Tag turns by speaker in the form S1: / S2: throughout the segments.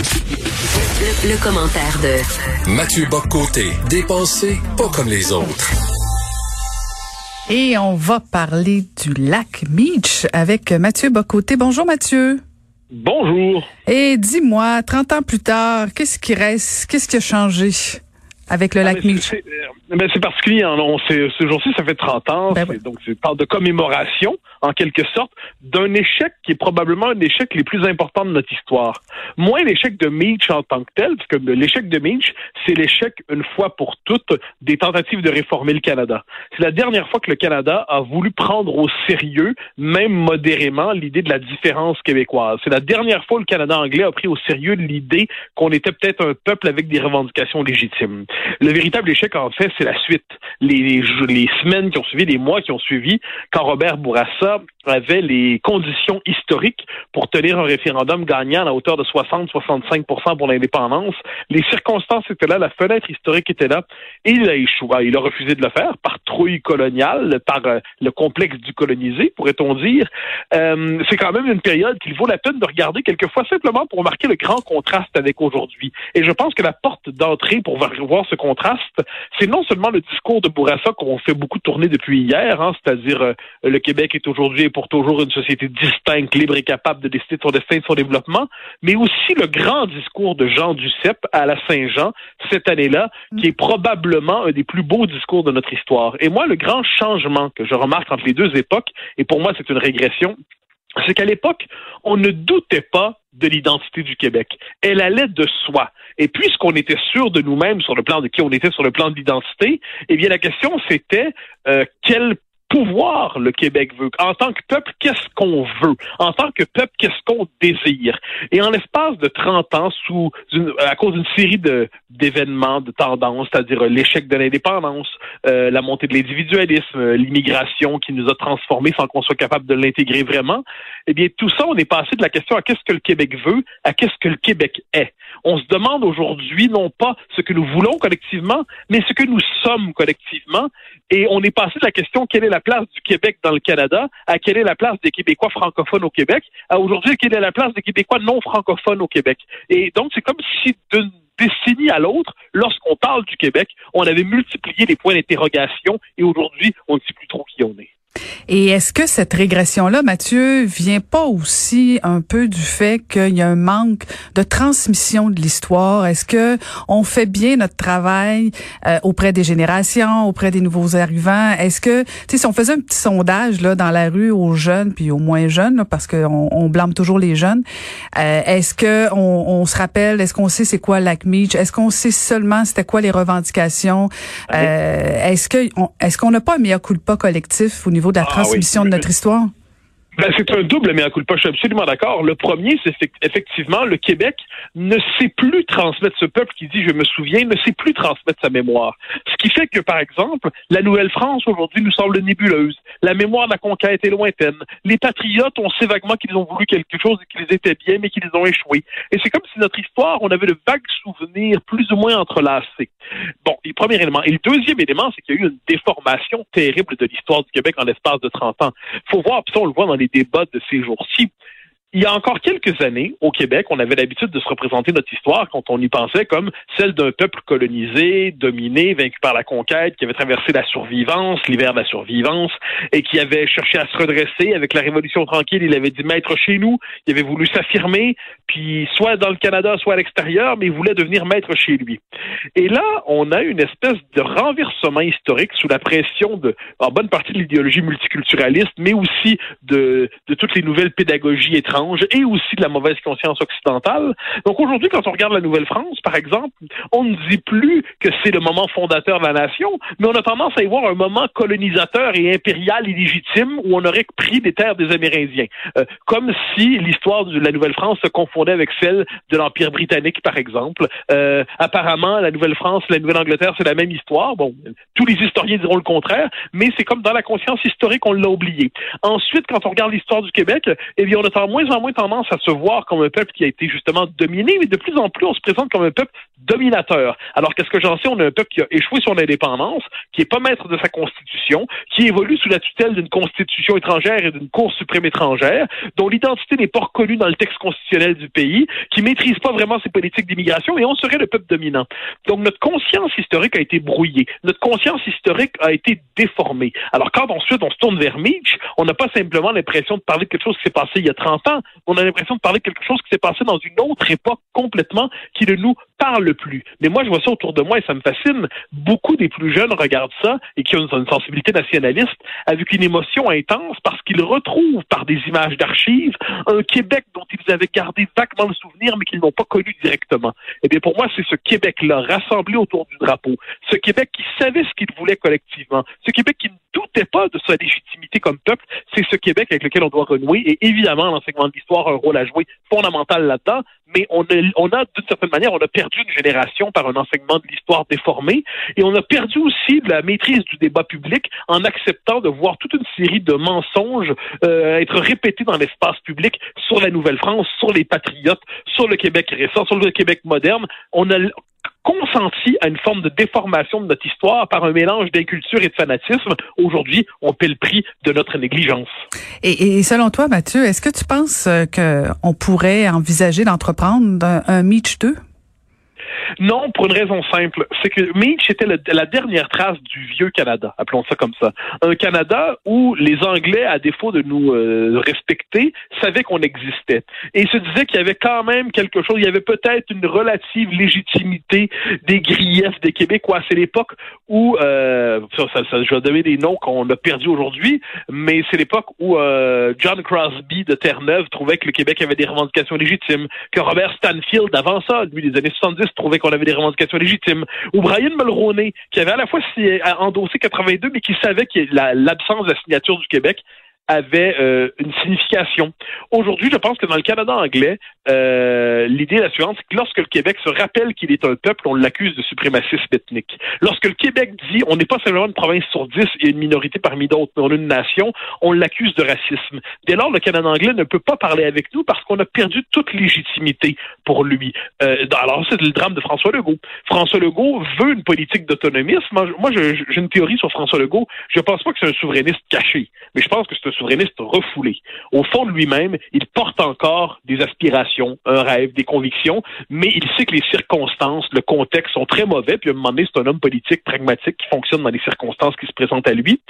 S1: Le, le commentaire de
S2: Mathieu Boccoté, dépensé pas comme les autres.
S3: Et on va parler du lac Meach avec Mathieu Bocoté. Bonjour Mathieu.
S4: Bonjour.
S3: Et dis-moi, 30 ans plus tard, qu'est-ce qui reste? Qu'est-ce qui a changé? Avec le
S4: Ah,
S3: lac
S4: c'est- mais c'est particulier. hein. On sait- ce jour-ci, ça fait 30 ans.
S3: Ben oui.
S4: Donc, c'est parle de commémoration, en quelque sorte, d'un échec qui est probablement un échec les plus importants de notre histoire. Moins l'échec de Meach en tant que tel, parce que l'échec de Meach, c'est l'échec, une fois pour toutes, des tentatives de réformer le Canada. C'est la dernière fois que le Canada a voulu prendre au sérieux, même modérément, l'idée de la différence québécoise. C'est la dernière fois que le Canada anglais a pris au sérieux l'idée qu'on était peut-être un peuple avec des revendications légitimes. Le véritable échec, en fait, c'est la suite. Les, semaines qui ont suivi, les mois qui ont suivi, quand Robert Bourassa avait les conditions historiques pour tenir un référendum gagnant à la hauteur de 60-65% pour l'indépendance. Les circonstances étaient là, la fenêtre historique était là, et il a échoué. Il a refusé de le faire par trouille coloniale, par euh, le complexe du colonisé, pourrait-on dire. Euh, c'est quand même une période qu'il vaut la peine de regarder quelquefois simplement pour marquer le grand contraste avec aujourd'hui. Et je pense que la porte d'entrée pour voir ce contraste, c'est non seulement le discours de Bourassa qu'on fait beaucoup tourner depuis hier, hein, c'est-à-dire euh, le Québec est aujourd'hui et pour toujours une société distincte, libre et capable de décider de son destin et de son développement, mais aussi le grand discours de Jean Duceppe à la Saint-Jean cette année-là, qui est probablement un des plus beaux discours de notre histoire. Et moi, le grand changement que je remarque entre les deux époques, et pour moi c'est une régression, c'est qu'à l'époque, on ne doutait pas de l'identité du Québec. Elle allait de soi. Et puisqu'on était sûr de nous-mêmes sur le plan de qui on était sur le plan de l'identité, eh bien la question c'était euh, quel pouvoir le Québec veut. En tant que peuple, qu'est-ce qu'on veut? En tant que peuple, qu'est-ce qu'on désire? Et en l'espace de 30 ans, sous une, à cause d'une série de d'événements, de tendances, c'est-à-dire l'échec de l'indépendance, euh, la montée de l'individualisme, euh, l'immigration qui nous a transformés sans qu'on soit capable de l'intégrer vraiment, eh bien tout ça, on est passé de la question à qu'est-ce que le Québec veut à qu'est-ce que le Québec est. On se demande aujourd'hui non pas ce que nous voulons collectivement, mais ce que nous sommes collectivement. Et on est passé de la question quelle est la place du Québec dans le Canada à quelle est la place des Québécois francophones au Québec à aujourd'hui quelle est la place des Québécois non francophones au Québec. Et donc c'est comme si d'une décennie à l'autre, lorsqu'on parle du Québec, on avait multiplié les points d'interrogation et aujourd'hui, on ne sait plus trop qui on est.
S3: Et est-ce que cette régression-là, Mathieu, vient pas aussi un peu du fait qu'il y a un manque de transmission de l'histoire? Est-ce que on fait bien notre travail euh, auprès des générations, auprès des nouveaux arrivants? Est-ce que, tu sais, si on faisait un petit sondage là dans la rue aux jeunes puis aux moins jeunes, là, parce qu'on on blâme toujours les jeunes, euh, est-ce que on, on se rappelle, est-ce qu'on sait c'est quoi Lac Meach? Est-ce qu'on sait seulement c'était quoi les revendications? Euh, est-ce que est-ce qu'on n'a pas un meilleur coup de pas collectif au niveau de la
S4: Ah
S3: transmission
S4: oui.
S3: de notre histoire?
S4: Ben, c'est un double mea culpa, je suis absolument d'accord. Le premier, c'est effect- effectivement, le Québec ne sait plus transmettre, ce peuple qui dit je me souviens, ne sait plus transmettre sa mémoire. Ce qui fait que, par exemple, la Nouvelle-France aujourd'hui nous semble nébuleuse. La mémoire de la conquête est lointaine. Les patriotes, on sait vaguement qu'ils ont voulu quelque chose et qu'ils étaient bien, mais qu'ils ont échoué. Et c'est comme si notre histoire, on avait de vagues souvenirs plus ou moins entrelacés. Bon, le premier élément. Et le deuxième élément, c'est qu'il y a eu une déformation terrible de l'histoire du Québec en l'espace de 30 ans. faut voir, puis on le voit dans les débats de ces jours-ci. Il y a encore quelques années, au Québec, on avait l'habitude de se représenter notre histoire quand on y pensait comme celle d'un peuple colonisé, dominé, vaincu par la conquête, qui avait traversé la survivance, l'hiver de la survivance, et qui avait cherché à se redresser avec la Révolution tranquille. Il avait dit maître chez nous, il avait voulu s'affirmer, puis soit dans le Canada, soit à l'extérieur, mais il voulait devenir maître chez lui. Et là, on a une espèce de renversement historique sous la pression de, en bonne partie de l'idéologie multiculturaliste, mais aussi de, de toutes les nouvelles pédagogies étrangères et aussi de la mauvaise conscience occidentale. Donc aujourd'hui, quand on regarde la Nouvelle-France, par exemple, on ne dit plus que c'est le moment fondateur de la nation, mais on a tendance à y voir un moment colonisateur et impérial illégitime où on aurait pris des terres des Amérindiens. Euh, comme si l'histoire de la Nouvelle-France se confondait avec celle de l'Empire britannique, par exemple. Euh, apparemment, la Nouvelle-France, la Nouvelle-Angleterre, c'est la même histoire. Bon, tous les historiens diront le contraire, mais c'est comme dans la conscience historique, on l'a oublié. Ensuite, quand on regarde l'histoire du Québec, eh bien, on a de moins en moins tendance à se voir comme un peuple qui a été justement dominé, mais de plus en plus, on se présente comme un peuple dominateur. Alors qu'est-ce que j'en sais? On a un peuple qui a échoué son indépendance, qui est pas maître de sa constitution, qui évolue sous la tutelle d'une constitution étrangère et d'une cour suprême étrangère, dont l'identité n'est pas reconnue dans le texte constitutionnel du pays, qui maîtrise pas vraiment ses politiques d'immigration, et on serait le peuple dominant. Donc notre conscience historique a été brouillée. Notre conscience historique a été déformée. Alors quand ensuite on se tourne vers Mitch, on n'a pas simplement l'impression de parler de quelque chose qui s'est passé il y a 30 ans, on a l'impression de parler de quelque chose qui s'est passé dans une autre époque complètement qui ne nous parle plus. Mais moi, je vois ça autour de moi et ça me fascine. Beaucoup des plus jeunes regardent ça et qui ont une sensibilité nationaliste avec une émotion intense parce qu'ils retrouvent par des images d'archives un Québec dont ils avaient gardé vaguement le souvenir mais qu'ils n'ont pas connu directement. Eh bien, pour moi, c'est ce Québec-là rassemblé autour du drapeau. Ce Québec qui savait ce qu'il voulait collectivement. Ce Québec qui ne doutait pas de sa légitimité comme peuple. C'est ce Québec avec lequel on doit renouer et évidemment, l'enseignement de l'histoire a un rôle à jouer fondamental là-dedans mais on a, on a d'une certaine manière, on a perdu une génération par un enseignement de l'histoire déformé, et on a perdu aussi de la maîtrise du débat public en acceptant de voir toute une série de mensonges euh, être répétés dans l'espace public sur la Nouvelle-France, sur les patriotes, sur le Québec récent, sur le Québec moderne. On a consenti à une forme de déformation de notre histoire par un mélange d'inculture et de fanatisme. Aujourd'hui, on paie le prix de notre négligence.
S3: Et, et selon toi, Mathieu, est-ce que tu penses euh, qu'on pourrait envisager d'entreprendre un, un Meach 2?
S4: Non, pour une raison simple, c'est que Meach était la dernière trace du vieux Canada, appelons ça comme ça. Un Canada où les Anglais, à défaut de nous euh, respecter, savaient qu'on existait. Et se disaient qu'il y avait quand même quelque chose, il y avait peut-être une relative légitimité des griefs des Québécois. C'est l'époque où, euh, ça, ça, je vais donner des noms qu'on a perdus aujourd'hui, mais c'est l'époque où euh, John Crosby de Terre-Neuve trouvait que le Québec avait des revendications légitimes, que Robert Stanfield, avant ça, lui, des années 70, trouvait qu'on avait des revendications légitimes. Ou Brian Mulroney, qui avait à la fois endossé 82, mais qui savait que l'absence de la signature du Québec avait euh, une signification. Aujourd'hui, je pense que dans le Canada anglais, euh, l'idée est la suivante, c'est que lorsque le Québec se rappelle qu'il est un peuple, on l'accuse de suprémacisme ethnique. Lorsque le Québec dit on n'est pas simplement une province sur dix et une minorité parmi d'autres, mais on est une nation, on l'accuse de racisme. Dès lors, le Canada anglais ne peut pas parler avec nous parce qu'on a perdu toute légitimité pour lui. Euh, alors, c'est le drame de François Legault. François Legault veut une politique d'autonomisme. Moi, j'ai une théorie sur François Legault. Je pense pas que c'est un souverainiste caché, mais je pense que c'est souverainiste refoulé. Au fond de lui-même, il porte encore des aspirations, un rêve, des convictions, mais il sait que les circonstances, le contexte sont très mauvais, puis à un moment donné, c'est un homme politique pragmatique qui fonctionne dans les circonstances qui se présentent à lui.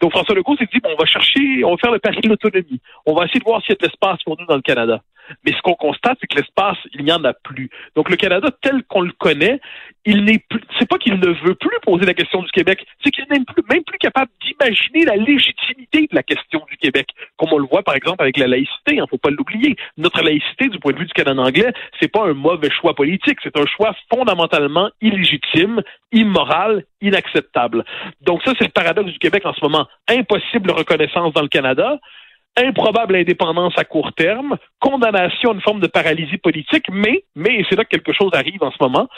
S4: Donc François Legault s'est dit, bon, on va chercher, on va faire le pari de l'autonomie. On va essayer de voir s'il y a de l'espace pour nous dans le Canada. Mais ce qu'on constate, c'est que l'espace, il n'y en a plus. Donc le Canada, tel qu'on le connaît, il n'est plus. C'est pas qu'il ne veut plus poser la question du Québec, c'est qu'il n'est plus, même plus capable d'imaginer la légitimité de la question du Québec, comme on le voit par exemple avec la laïcité. Hein, faut pas l'oublier. Notre laïcité, du point de vue du Canada anglais, c'est pas un mauvais choix politique, c'est un choix fondamentalement illégitime, immoral, inacceptable. Donc ça, c'est le paradoxe du Québec en ce moment. Impossible reconnaissance dans le Canada improbable indépendance à court terme, condamnation à une forme de paralysie politique, mais, mais c'est là que quelque chose arrive en ce moment.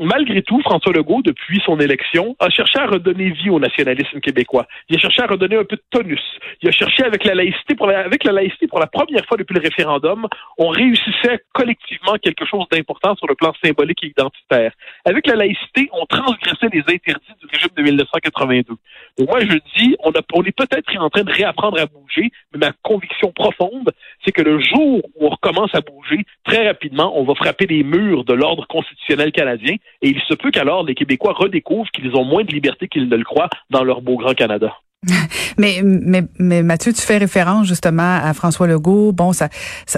S4: Malgré tout, François Legault, depuis son élection, a cherché à redonner vie au nationalisme québécois. Il a cherché à redonner un peu de tonus. Il a cherché avec la laïcité, pour la, avec la laïcité, pour la première fois depuis le référendum, on réussissait collectivement quelque chose d'important sur le plan symbolique et identitaire. Avec la laïcité, on transgressait les interdits du régime de 1982. Donc moi, je dis, on, a, on est peut-être en train de réapprendre à bouger, mais ma conviction profonde, c'est que le jour où on recommence à bouger, très rapidement, on va frapper les murs de l'ordre constitutionnel canadien et il se peut qu'alors les Québécois redécouvrent qu'ils ont moins de liberté qu'ils ne le croient dans leur beau grand Canada.
S3: Mais, mais, mais Mathieu, tu fais référence justement à François Legault. Bon, ça,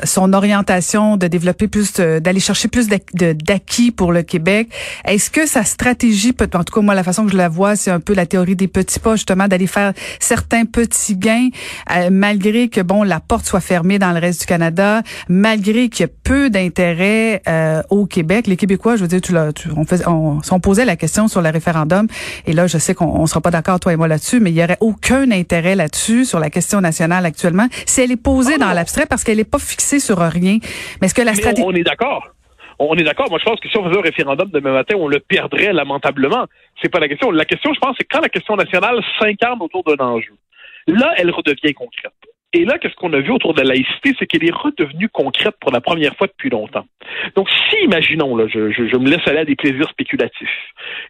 S3: son orientation de développer plus, d'aller chercher plus d'acquis pour le Québec. Est-ce que sa stratégie, peut, en tout cas moi la façon que je la vois, c'est un peu la théorie des petits pas justement d'aller faire certains petits gains euh, malgré que bon la porte soit fermée dans le reste du Canada, malgré qu'il y a peu d'intérêt euh, au Québec. Les Québécois, je veux dire, tu, l'as, on, fait, on, on, posait la question sur le référendum et là je sais qu'on on sera pas d'accord toi et moi là-dessus, mais il y aurait intérêt là-dessus sur la question nationale actuellement si elle est posée dans l'abstrait parce qu'elle n'est pas fixée sur rien. Mais est-ce que la stratégie...
S4: On, est d'accord. On est d'accord. Moi, je pense que si on faisait un référendum demain matin, on le perdrait lamentablement. C'est pas la question. La question, je pense, c'est quand la question nationale s'incarne autour d'un enjeu. Là, elle redevient concrète. Et là, qu'est-ce qu'on a vu autour de la laïcité, c'est qu'elle est redevenue concrète pour la première fois depuis longtemps. Donc, si, imaginons, là, je, je me laisse aller à des plaisirs spéculatifs,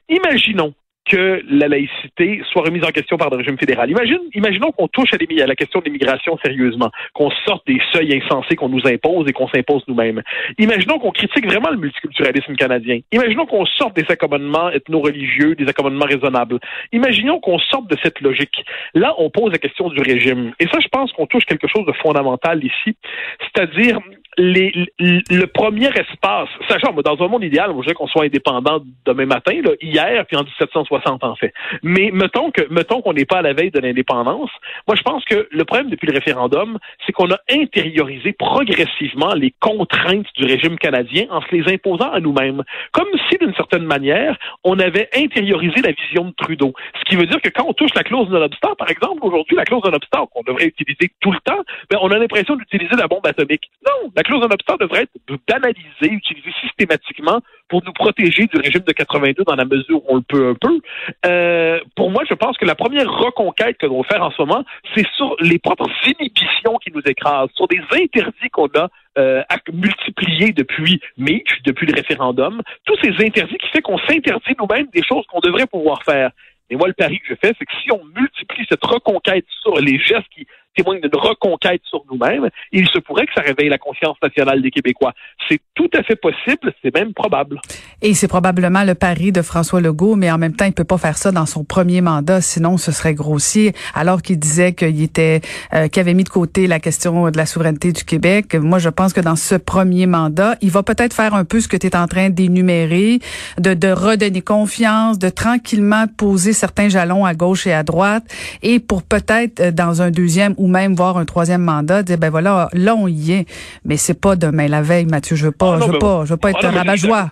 S4: imaginons que la laïcité soit remise en question par le régime fédéral. Imagine, imaginons qu'on touche à, à, la question de l'immigration sérieusement, qu'on sorte des seuils insensés qu'on nous impose et qu'on s'impose nous-mêmes. Imaginons qu'on critique vraiment le multiculturalisme canadien. Imaginons qu'on sorte des accommodements ethno-religieux, des accommodements raisonnables. Imaginons qu'on sorte de cette logique. Là, on pose la question du régime. Et ça, je pense qu'on touche quelque chose de fondamental ici, c'est-à-dire le premier espace, sachant, dans un monde idéal, je voudrais qu'on soit indépendant demain matin, là, hier, puis en 1760 en fait. Mais mettons que mettons qu'on n'est pas à la veille de l'indépendance. Moi, je pense que le problème depuis le référendum, c'est qu'on a intériorisé progressivement les contraintes du régime canadien en se les imposant à nous-mêmes, comme si d'une certaine manière, on avait intériorisé la vision de Trudeau. Ce qui veut dire que quand on touche la clause l'obstacle, par exemple, aujourd'hui, la clause l'obstacle qu'on devrait utiliser tout le temps, ben, on a l'impression d'utiliser la bombe atomique. Non, clause de obstacle devrait être banalisée, utilisée systématiquement pour nous protéger du régime de 82 dans la mesure où on le peut un peu. Euh, pour moi, je pense que la première reconquête que l'on faire en ce moment, c'est sur les propres inhibitions qui nous écrasent, sur des interdits qu'on a euh, multipliés depuis Mitch, depuis le référendum, tous ces interdits qui fait qu'on s'interdit nous-mêmes des choses qu'on devrait pouvoir faire. Et moi, le pari que je fais, c'est que si on multiplie cette reconquête sur les gestes qui témoigne d'une reconquête sur nous-mêmes. Il se pourrait que ça réveille la conscience nationale des Québécois. C'est tout à fait possible, c'est même probable.
S3: Et c'est probablement le pari de François Legault, mais en même temps, il peut pas faire ça dans son premier mandat, sinon ce serait grossier. Alors qu'il disait qu'il était, euh, qu'il avait mis de côté la question de la souveraineté du Québec. Moi, je pense que dans ce premier mandat, il va peut-être faire un peu ce que tu es en train d'énumérer, de, de redonner confiance, de tranquillement poser certains jalons à gauche et à droite, et pour peut-être euh, dans un deuxième ou même voir un troisième mandat, dire ben voilà, là on y est, mais c'est pas demain la veille, Mathieu. Je veux pas, ah je veux pas, je veux pas être un rabat-joie.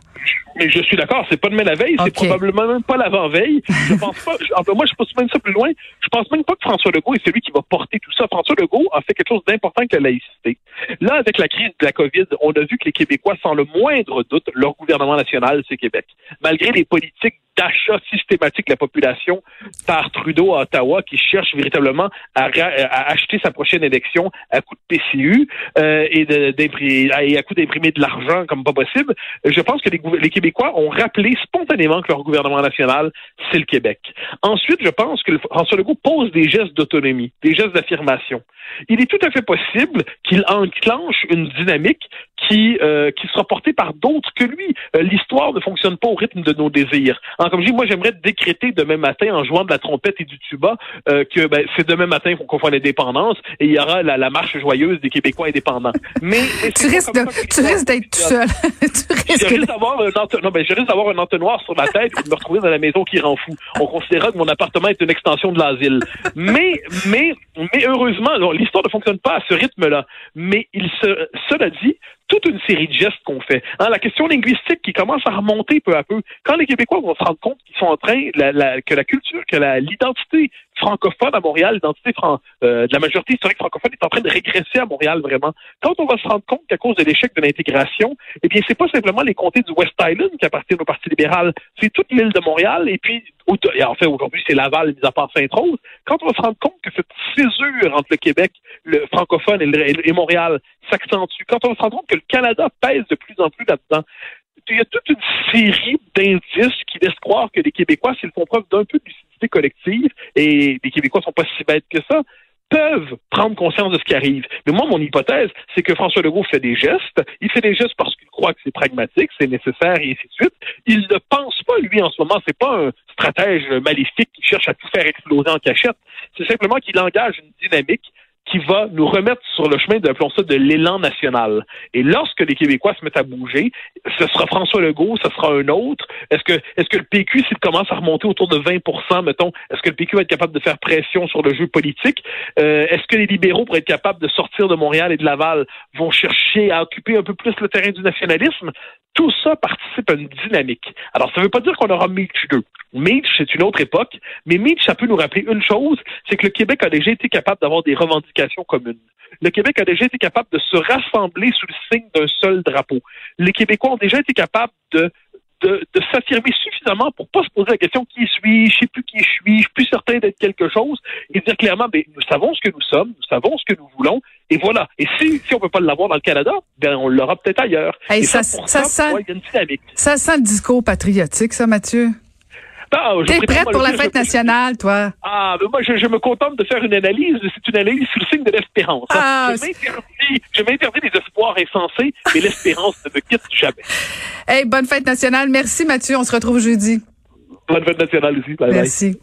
S4: Mais je suis d'accord, c'est pas demain la veille, c'est probablement même pas l'avant-veille. Je pense pas, moi je pense même ça plus loin, je pense même pas que François Legault est celui qui va porter tout ça. François Legault a fait quelque chose d'important que la laïcité. Là, avec la crise de la COVID, on a vu que les Québécois, sans le moindre doute, leur gouvernement national, c'est Québec. Malgré les politiques d'achat systématique de la population par Trudeau à Ottawa, qui cherche véritablement à, acheter sa prochaine élection à coup de PCU euh, et, de, à coup d'imprimer de l'argent comme pas possible. Je pense que les, les Québécois ont rappelé spontanément que leur gouvernement national, c'est le Québec. Ensuite, je pense que François Legault pose des gestes d'autonomie, des gestes d'affirmation. Il est tout à fait possible qu'il enclenche une dynamique qui, euh, qui sera portée par d'autres que lui. Euh, l'histoire ne fonctionne pas au rythme de nos désirs. Alors, comme je dis, moi, j'aimerais décréter demain matin, en jouant de la trompette et du tuba, euh, que ben, c'est demain matin qu'on fasse l'indépendance et il y aura la, marche joyeuse des Québécois indépendants. Mais,
S3: tu risques, d'être tout seul.
S4: tu risques d'avoir un, non, ben, je risque d'avoir un entonnoir sur ma tête et de me retrouver dans la maison qui rend fou. On considérera que mon appartement est une extension de l'asile. Mais, mais, mais heureusement, l'histoire ne fonctionne pas à ce rythme-là. Mais il se, cela dit, toute une série de gestes qu'on fait. Hein, la question linguistique qui commence à remonter peu à peu. Quand les Québécois vont se rendre compte qu'ils sont en train, que la culture, que l'identité francophone à Montréal, l'identité euh, de la majorité historique francophone est en train de régresser à Montréal vraiment. Quand on va se rendre compte qu'à cause de l'échec de l'intégration, eh bien, c'est pas simplement les comtés du West Island qui appartiennent au Parti libéral, c'est toute l'île de Montréal et puis et en fait, aujourd'hui, c'est Laval, mis à part Sainte-Rose. Quand on va se rendre compte que cette césure entre le Québec, le francophone et, Montréal s'accentue, quand on va se rendre compte que le Canada pèse de plus en plus là-dedans, il y a toute une série d'indices qui laissent croire que les Québécois, s'ils font preuve d'un peu de lucidité collective, et les Québécois sont pas si bêtes que ça, peuvent prendre conscience de ce qui arrive. Mais moi, mon hypothèse, c'est que François Legault fait des gestes. Il fait des gestes parce qu'il croit que c'est pragmatique, c'est nécessaire et ainsi de suite. Il ne pense pas, lui, en ce moment, c'est pas un stratège maléfique qui cherche à tout faire exploser en cachette. C'est simplement qu'il engage une dynamique qui va nous remettre sur le chemin appelons ça, de l'élan national. Et lorsque les Québécois se mettent à bouger, ce sera François Legault, ce sera un autre. Est-ce que, est-ce que le PQ, s'il commence à remonter autour de 20% mettons, est-ce que le PQ va être capable de faire pression sur le jeu politique? Euh, est-ce que les libéraux, pour être capables de sortir de Montréal et de Laval, vont chercher à occuper un peu plus le terrain du nationalisme? Tout ça participe à une dynamique. Alors, ça ne veut pas dire qu'on aura Mitch 2. Mitch, c'est une autre époque, mais Mitch, ça peut nous rappeler une chose, c'est que le Québec a déjà été capable d'avoir des revendications communes. Le Québec a déjà été capable de se rassembler sous le signe d'un seul drapeau. Les Québécois ont déjà été capables de de, s'affirmer suffisamment pour pas se poser la question qui suis-je, je sais plus qui je suis, je suis plus certain d'être quelque chose, et dire clairement, ben, nous savons ce que nous sommes, nous savons ce que nous voulons, et voilà. Et si, si on peut pas l'avoir dans le Canada, ben on l'aura peut-être ailleurs.
S3: et ça, ça, ça, ça, ça sent le discours patriotique, ça, Mathieu? T'es prête pour la fête nationale, toi?
S4: Ah, mais moi, je, me contente de faire une analyse. C'est une analyse sous le signe de l'espérance. Ah, je m'interdis les espoirs insensés, mais l'espérance ne me quitte jamais.
S3: Hey, bonne fête nationale. Merci, Mathieu. On se retrouve jeudi.
S4: Bonne fête nationale aussi.
S3: Merci.